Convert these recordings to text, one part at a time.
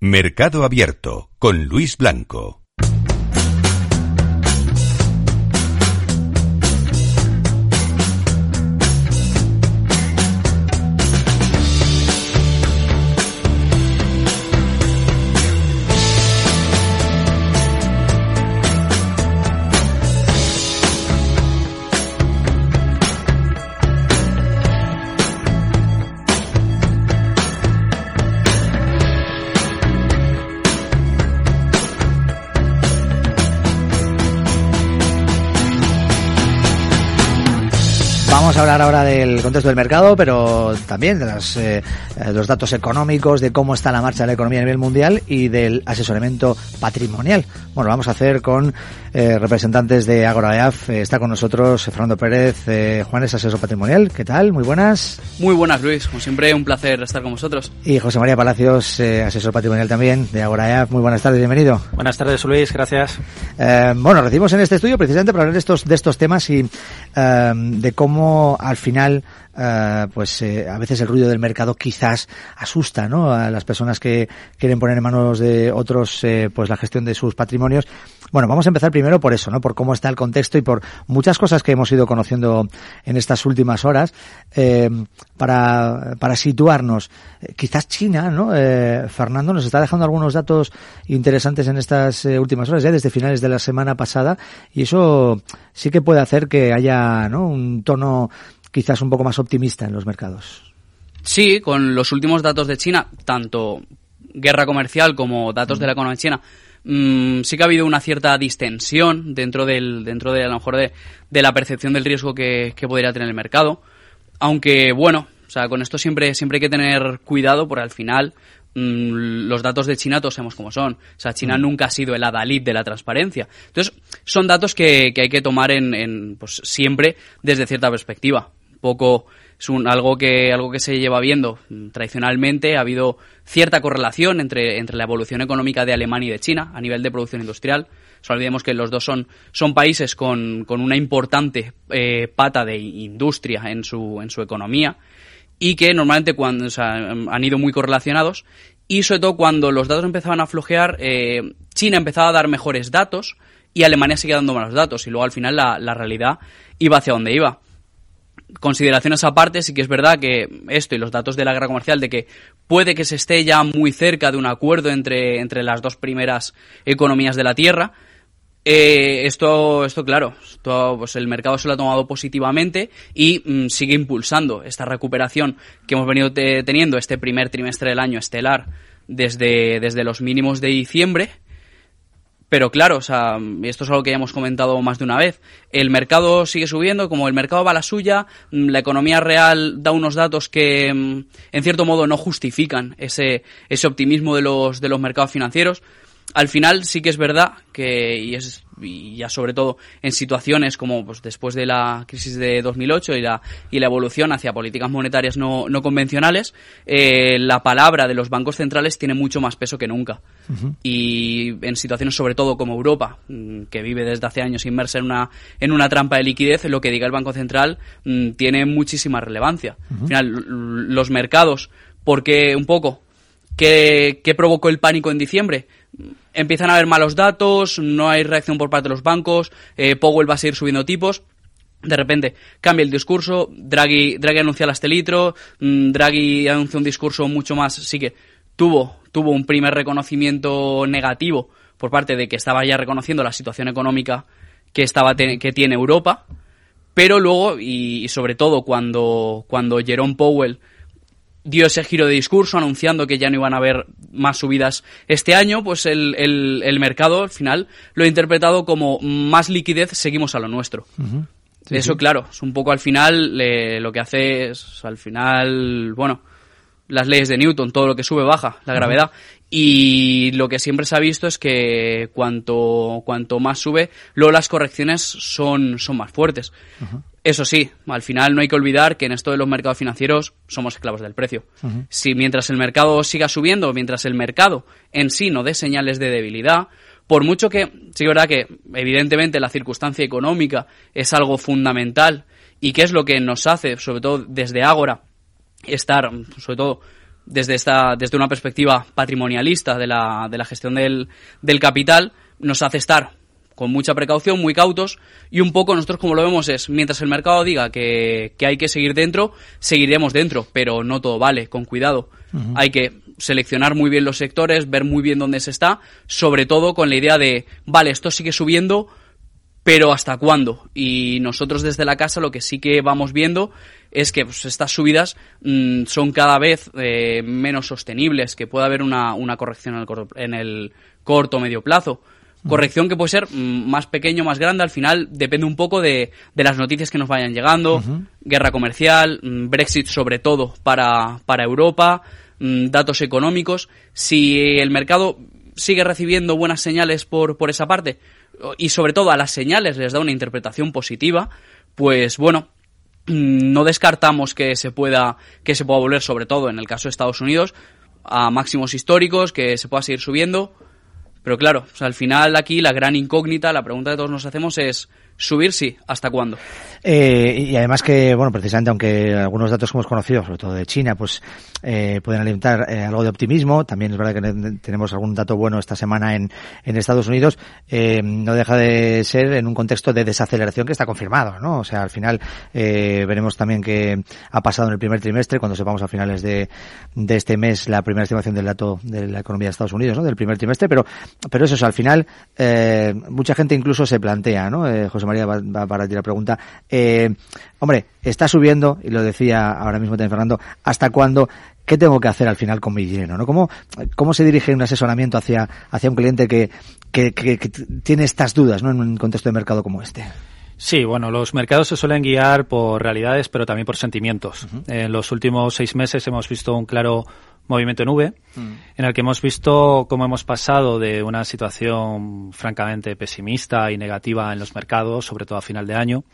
Mercado Abierto con Luis Blanco. A hablar ahora del contexto del mercado, pero también de las, eh, eh, los datos económicos, de cómo está la marcha de la economía a nivel mundial y del asesoramiento patrimonial. Bueno, lo vamos a hacer con eh, representantes de Agora EAF. Eh, está con nosotros Fernando Pérez, eh, Juan es asesor patrimonial. ¿Qué tal? Muy buenas. Muy buenas, Luis. Como siempre, un placer estar con vosotros. Y José María Palacios, eh, asesor patrimonial también de Agora EAF. Muy buenas tardes, bienvenido. Buenas tardes, Luis. Gracias. Eh, bueno, recibimos en este estudio precisamente para hablar de estos, de estos temas y eh, de cómo al final eh, pues eh, a veces el ruido del mercado quizás asusta ¿no? a las personas que quieren poner en manos de otros eh, pues la gestión de sus patrimonios. Bueno, vamos a empezar primero por eso, ¿no? por cómo está el contexto y por muchas cosas que hemos ido conociendo en estas últimas horas eh, para, para situarnos. Eh, quizás China, ¿no? Eh, Fernando nos está dejando algunos datos interesantes en estas últimas horas, ya desde finales de la semana pasada, y eso sí que puede hacer que haya ¿no? un tono quizás un poco más optimista en los mercados. Sí, con los últimos datos de China, tanto guerra comercial como datos de la economía china, mmm, sí que ha habido una cierta distensión dentro del, dentro de a lo mejor de, de la percepción del riesgo que, que podría tener el mercado. Aunque bueno, o sea, con esto siempre, siempre hay que tener cuidado porque al final mmm, los datos de China todos sabemos cómo son. O sea, China Mm. nunca ha sido el adalid de la transparencia. Entonces, son datos que, que hay que tomar en, en, pues, siempre desde cierta perspectiva. Poco es un, algo que algo que se lleva viendo. Tradicionalmente ha habido cierta correlación entre, entre la evolución económica de Alemania y de China a nivel de producción industrial. No olvidemos que los dos son, son países con, con una importante eh, pata de industria en su, en su economía y que normalmente cuando, han ido muy correlacionados. Y sobre todo cuando los datos empezaban a flojear, eh, China empezaba a dar mejores datos y Alemania seguía dando malos datos y luego al final la, la realidad iba hacia donde iba consideraciones aparte, sí que es verdad que esto y los datos de la guerra comercial, de que puede que se esté ya muy cerca de un acuerdo entre, entre las dos primeras economías de la Tierra. Eh, esto, esto, claro, pues el mercado se lo ha tomado positivamente y mm, sigue impulsando esta recuperación que hemos venido te- teniendo este primer trimestre del año estelar desde, desde los mínimos de diciembre. Pero claro, o sea, esto es algo que ya hemos comentado más de una vez. El mercado sigue subiendo, como el mercado va a la suya, mm, la economía real da unos datos que, mm, en cierto modo, no justifican ese, ese optimismo de los, de los mercados financieros. Al final sí que es verdad que, y, es, y ya sobre todo en situaciones como pues, después de la crisis de 2008 y la, y la evolución hacia políticas monetarias no, no convencionales, eh, la palabra de los bancos centrales tiene mucho más peso que nunca. Y en situaciones sobre todo como Europa, mm, que vive desde hace años inmersa en una, en una trampa de liquidez, lo que diga el Banco Central mm, tiene muchísima relevancia. Al final, los mercados, porque un poco, ¿qué, qué provocó el pánico en diciembre? Empiezan a haber malos datos, no hay reacción por parte de los bancos, eh, Powell va a seguir subiendo tipos, de repente cambia el discurso, Draghi, Draghi anuncia el astelitro, mm, Draghi anuncia un discurso mucho más, sí que tuvo, tuvo un primer reconocimiento negativo por parte de que estaba ya reconociendo la situación económica que, estaba que tiene Europa, pero luego, y, y sobre todo cuando, cuando Jerome Powell dio ese giro de discurso anunciando que ya no iban a haber más subidas este año, pues el, el- el mercado al final lo ha interpretado como más liquidez, seguimos a lo nuestro. Sí, Eso, sí. claro, es un poco al final eh, lo que hace es, al final, bueno, las leyes de Newton, todo lo que sube baja, la gravedad. Y lo que siempre se ha visto es que cuanto, cuanto más sube, luego las correcciones son, son más fuertes. Eso sí, al final no hay que olvidar que en esto de los mercados financieros somos esclavos del precio. Si mientras el mercado siga subiendo, mientras el mercado en sí no dé señales de debilidad, por mucho que, sí es verdad que evidentemente la circunstancia económica es algo fundamental y que es lo que nos hace, sobre todo desde Ágora, estar, sobre todo, desde, esta, desde una perspectiva patrimonialista de la, de la gestión del, del capital, nos hace estar con mucha precaución, muy cautos, y un poco nosotros como lo vemos es, mientras el mercado diga que, que hay que seguir dentro, seguiremos dentro, pero no todo vale, con cuidado. Hay que seleccionar muy bien los sectores, ver muy bien dónde se está, sobre todo con la idea de, vale, esto sigue subiendo, pero ¿hasta cuándo? Y nosotros desde la casa lo que sí que vamos viendo es que pues, estas subidas mm, son cada vez eh, menos sostenibles, que puede haber una, una corrección en el, corto, en el corto medio plazo. Corrección que puede ser mm, más pequeño, más grande, al final depende un poco de, de las noticias que nos vayan llegando, guerra comercial, mm, Brexit sobre todo para, para Europa, mm, datos económicos. Si el mercado sigue recibiendo buenas señales por, por esa parte y sobre todo a las señales les da una interpretación positiva, pues bueno, no descartamos que se pueda que se pueda volver sobre todo en el caso de Estados Unidos a máximos históricos, que se pueda seguir subiendo. Pero claro, al final aquí la gran incógnita, la pregunta que todos nos hacemos es, subir sí, ¿hasta cuándo? Eh, y además que, bueno, precisamente aunque algunos datos que hemos conocido, sobre todo de China, pues eh, pueden alimentar eh, algo de optimismo, también es verdad que tenemos algún dato bueno esta semana en, en Estados Unidos, eh, no deja de ser en un contexto de desaceleración que está confirmado, ¿no? O sea, al final eh, veremos también que ha pasado en el primer trimestre, cuando sepamos a finales de, de este mes la primera estimación del dato de la economía de Estados Unidos, ¿no? Del primer trimestre, pero, pero eso, al final, mucha gente incluso se plantea, ¿no? María va, va para ti la pregunta, eh, hombre, está subiendo, y lo decía ahora mismo también Fernando, ¿hasta cuándo? ¿Qué tengo que hacer al final con mi dinero? ¿no? ¿Cómo, cómo se dirige un asesoramiento hacia, hacia un cliente que, que, que, que tiene estas dudas ¿no? en un contexto de mercado como este? Sí, bueno, los mercados se suelen guiar por realidades, pero también por sentimientos. Uh -huh. En los últimos seis meses hemos visto un claro movimiento en V, mm. en el que hemos visto cómo hemos pasado de una situación francamente pesimista y negativa en los mercados, sobre todo a final de año,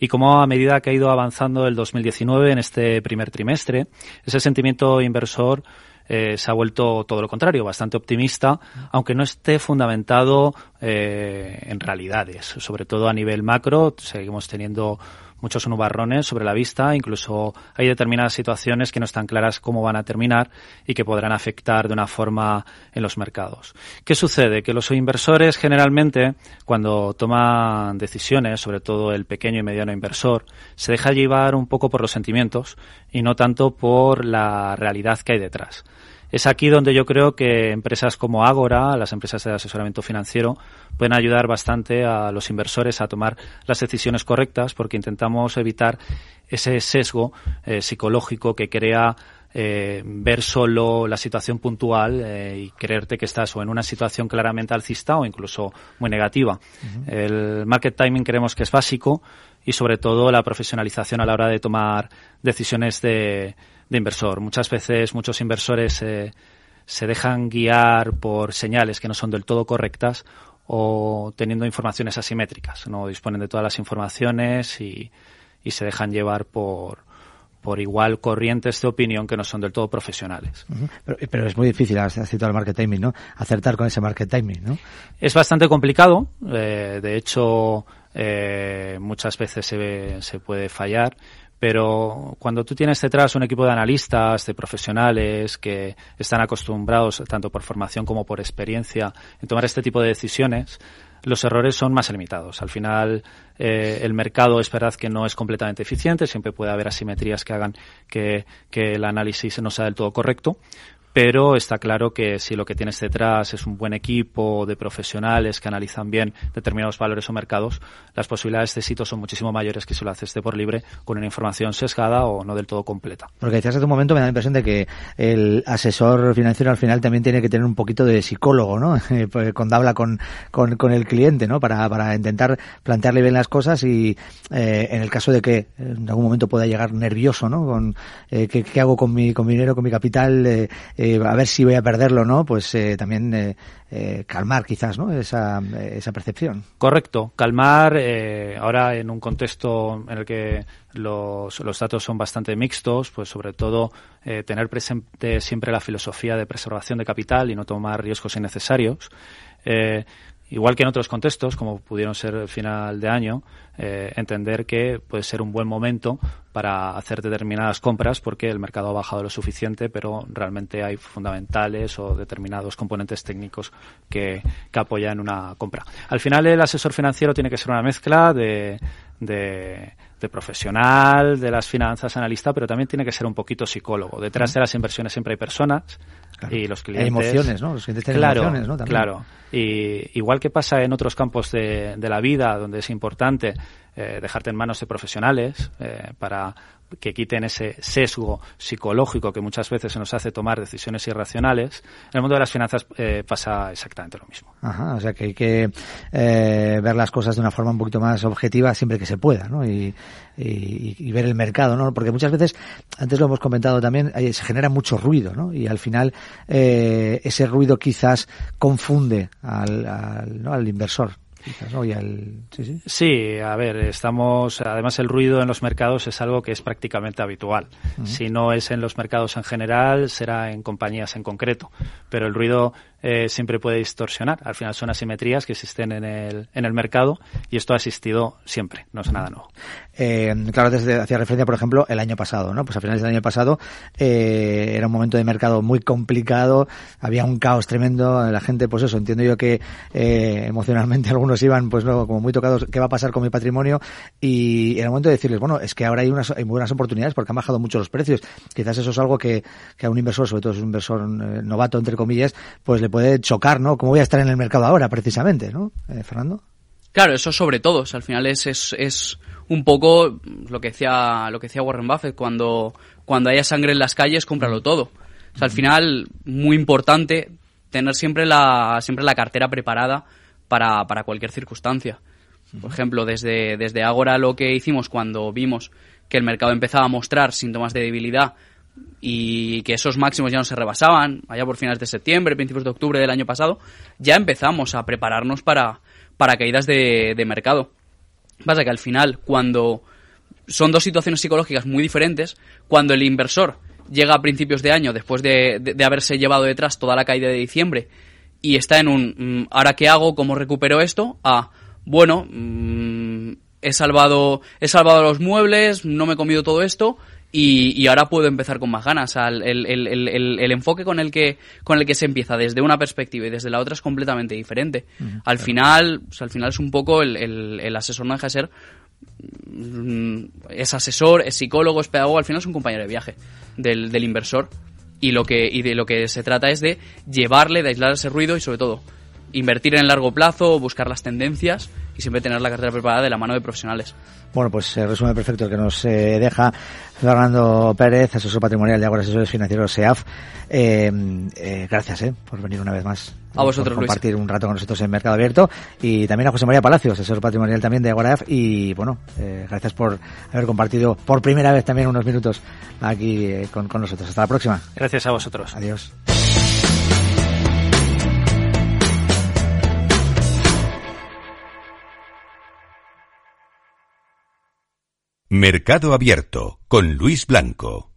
y cómo a medida que ha ido avanzando el 2019 en este primer trimestre, ese sentimiento inversor eh, se ha vuelto todo lo contrario, bastante optimista, aunque no esté fundamentado eh, en realidades. Sobre todo a nivel macro, seguimos teniendo muchos nubarrones sobre la vista, incluso hay determinadas situaciones que no están claras cómo van a terminar y que podrán afectar de una forma en los mercados. ¿Qué sucede? Que los inversores generalmente, cuando toman decisiones, sobre todo el pequeño y mediano inversor, se deja llevar un poco por los sentimientos y no tanto por la realidad que hay detrás. Es aquí donde yo creo que empresas como Agora, las empresas de asesoramiento financiero, pueden ayudar bastante a los inversores a tomar las decisiones correctas porque intentamos evitar ese sesgo eh, psicológico que crea eh, ver solo la situación puntual eh, y creerte que estás o en una situación claramente alcista o incluso muy negativa. Uh -huh. El market timing creemos que es básico y sobre todo la profesionalización a la hora de tomar decisiones de, de inversor. Muchas veces muchos inversores eh, se dejan guiar por señales que no son del todo correctas o teniendo informaciones asimétricas. No disponen de todas las informaciones y, y se dejan llevar por, por igual corrientes de opinión que no son del todo profesionales. Uh -huh. pero, pero, es muy difícil, has citado el market timing, ¿no? Acertar con ese market timing, ¿no? Es bastante complicado. Eh, de hecho, eh, muchas veces se, se puede fallar pero cuando tú tienes detrás un equipo de analistas, de profesionales que están acostumbrados, tanto por formación como por experiencia, en tomar este tipo de decisiones, los errores son más limitados. Al final, eh, el mercado es verdad que no es completamente eficiente, siempre puede haber asimetrías que hagan que, que el análisis no sea del todo correcto, pero está claro que si lo que tienes detrás es un buen equipo de profesionales que analizan bien determinados valores o mercados, las posibilidades de éxito son muchísimo mayores que si lo haces de por libre con una información sesgada o no del todo completa. Porque decías hace un momento, me da la impresión de que el asesor financiero al final también tiene que tener un poquito de psicólogo, ¿no? Pues cuando habla con, con, el cliente, ¿no? Para, para intentar plantearle bien las cosas y eh, en el caso de que en algún momento pueda llegar nervioso, ¿no? Con eh, ¿qué, ¿qué, hago con mi, con mi dinero, con mi capital, eh, eh, a ver si voy a perderlo no, pues eh, también eh, eh, calmar quizás ¿no? esa, esa percepción. Correcto, calmar eh, ahora en un contexto en el que los, los datos son bastante mixtos, pues sobre todo eh, tener presente siempre la filosofía de preservación de capital y no tomar riesgos innecesarios. Eh, igual que en otros contextos, como pudieron ser final de año, eh, entender que puede ser un buen momento para hacer determinadas compras porque el mercado ha bajado lo suficiente, pero realmente hay fundamentales o determinados componentes técnicos que, que apoyan una compra. Al final, el asesor financiero tiene que ser una mezcla de, de, de, profesional, de las finanzas, analista, pero también tiene que ser un poquito psicólogo. Detrás de las inversiones siempre hay personas claro. y los clientes. Hay emociones, ¿no? Los clientes tienen claro, emociones, ¿no? También. Claro. Y igual que pasa en otros campos de, de la vida, donde es importante eh, dejarte en manos de profesionales eh, para que quiten ese sesgo psicológico que muchas veces se nos hace tomar decisiones irracionales, en el mundo de las finanzas eh, pasa exactamente lo mismo. Ajá, o sea que hay que eh, ver las cosas de una forma un poquito más objetiva siempre que se pueda, ¿no? Y, y, y, ver el mercado, ¿no? Porque muchas veces, antes lo hemos comentado también, se genera mucho ruido, ¿no? Y al final eh, ese ruido quizás confunde al, al, ¿no? al inversor. Quizás, ¿no? y al... sí, sí. sí, a ver, estamos. Además, el ruido en los mercados es algo que es prácticamente habitual. Uh -huh. Si no es en los mercados en general, será en compañías en concreto. Pero el ruido eh, siempre puede distorsionar. Al final son asimetrías que existen en el, en el mercado y esto ha existido siempre, no es nada nuevo. Eh, claro, desde hacía referencia, por ejemplo, el año pasado, ¿no? Pues a finales del año pasado eh, era un momento de mercado muy complicado, había un caos tremendo, la gente, pues eso, entiendo yo que emocionalmente algunos iban, pues luego como muy tocados, ¿qué va a pasar con mi patrimonio? Y era momento de decirles, bueno, es que ahora hay unas hay buenas oportunidades porque han bajado mucho los precios. Quizás eso es algo que, que a un inversor, sobre todo es un inversor novato, entre comillas, pues le puede chocar, ¿no? ¿Cómo voy a estar en el mercado ahora, precisamente, ¿no? Eh, Fernando. Claro, eso sobre todo. O sea, al final es, es, es un poco lo que decía, lo que decía Warren Buffett, cuando, cuando haya sangre en las calles, cómpralo todo. O sea, al final, muy importante tener siempre la, siempre la cartera preparada para, para cualquier circunstancia. Por ejemplo, desde, desde Agora lo que hicimos cuando vimos que el mercado empezaba a mostrar síntomas de debilidad y que esos máximos ya no se rebasaban, allá por finales de septiembre, principios de octubre del año pasado, ya empezamos a prepararnos para, para caídas de, mercado. Pasa que al final, cuando son dos situaciones psicológicas muy diferentes, cuando el inversor llega a principios de año, después de, de, haberse llevado detrás toda la caída de diciembre, y está en un mmm, ¿ahora qué hago? ¿Cómo recupero esto? a bueno, mmm, he salvado, he salvado los muebles, no me he comido todo esto, y, y, ahora puedo empezar con más ganas. El, el, el, el, enfoque con el que con el que se empieza desde una perspectiva y desde la otra es completamente diferente. Uh -huh, al claro. final, o sea, al final es un poco el, asesor no deja de ser mm, es asesor, es psicólogo, es pedagogo, al final es un compañero de viaje del, del inversor y lo que y de lo que se trata es de llevarle, de aislar ese ruido y sobre todo invertir en el largo plazo, buscar las tendencias y siempre tener la cartera preparada de la mano de profesionales. Bueno, pues eh, resumen perfecto el que nos eh, deja Fernando Pérez, asesor patrimonial de Agora Asesores Financieros SEAF. Eh, eh, gracias eh, por venir una vez más. A vosotros, por compartir Luis. un rato con nosotros en Mercado Abierto. Y también a José María Palacios, asesor patrimonial también de Agora Y bueno, eh, gracias por haber compartido por primera vez también unos minutos aquí eh, con, con nosotros. Hasta la próxima. Gracias a vosotros. Adiós. Mercado Abierto con Luis Blanco.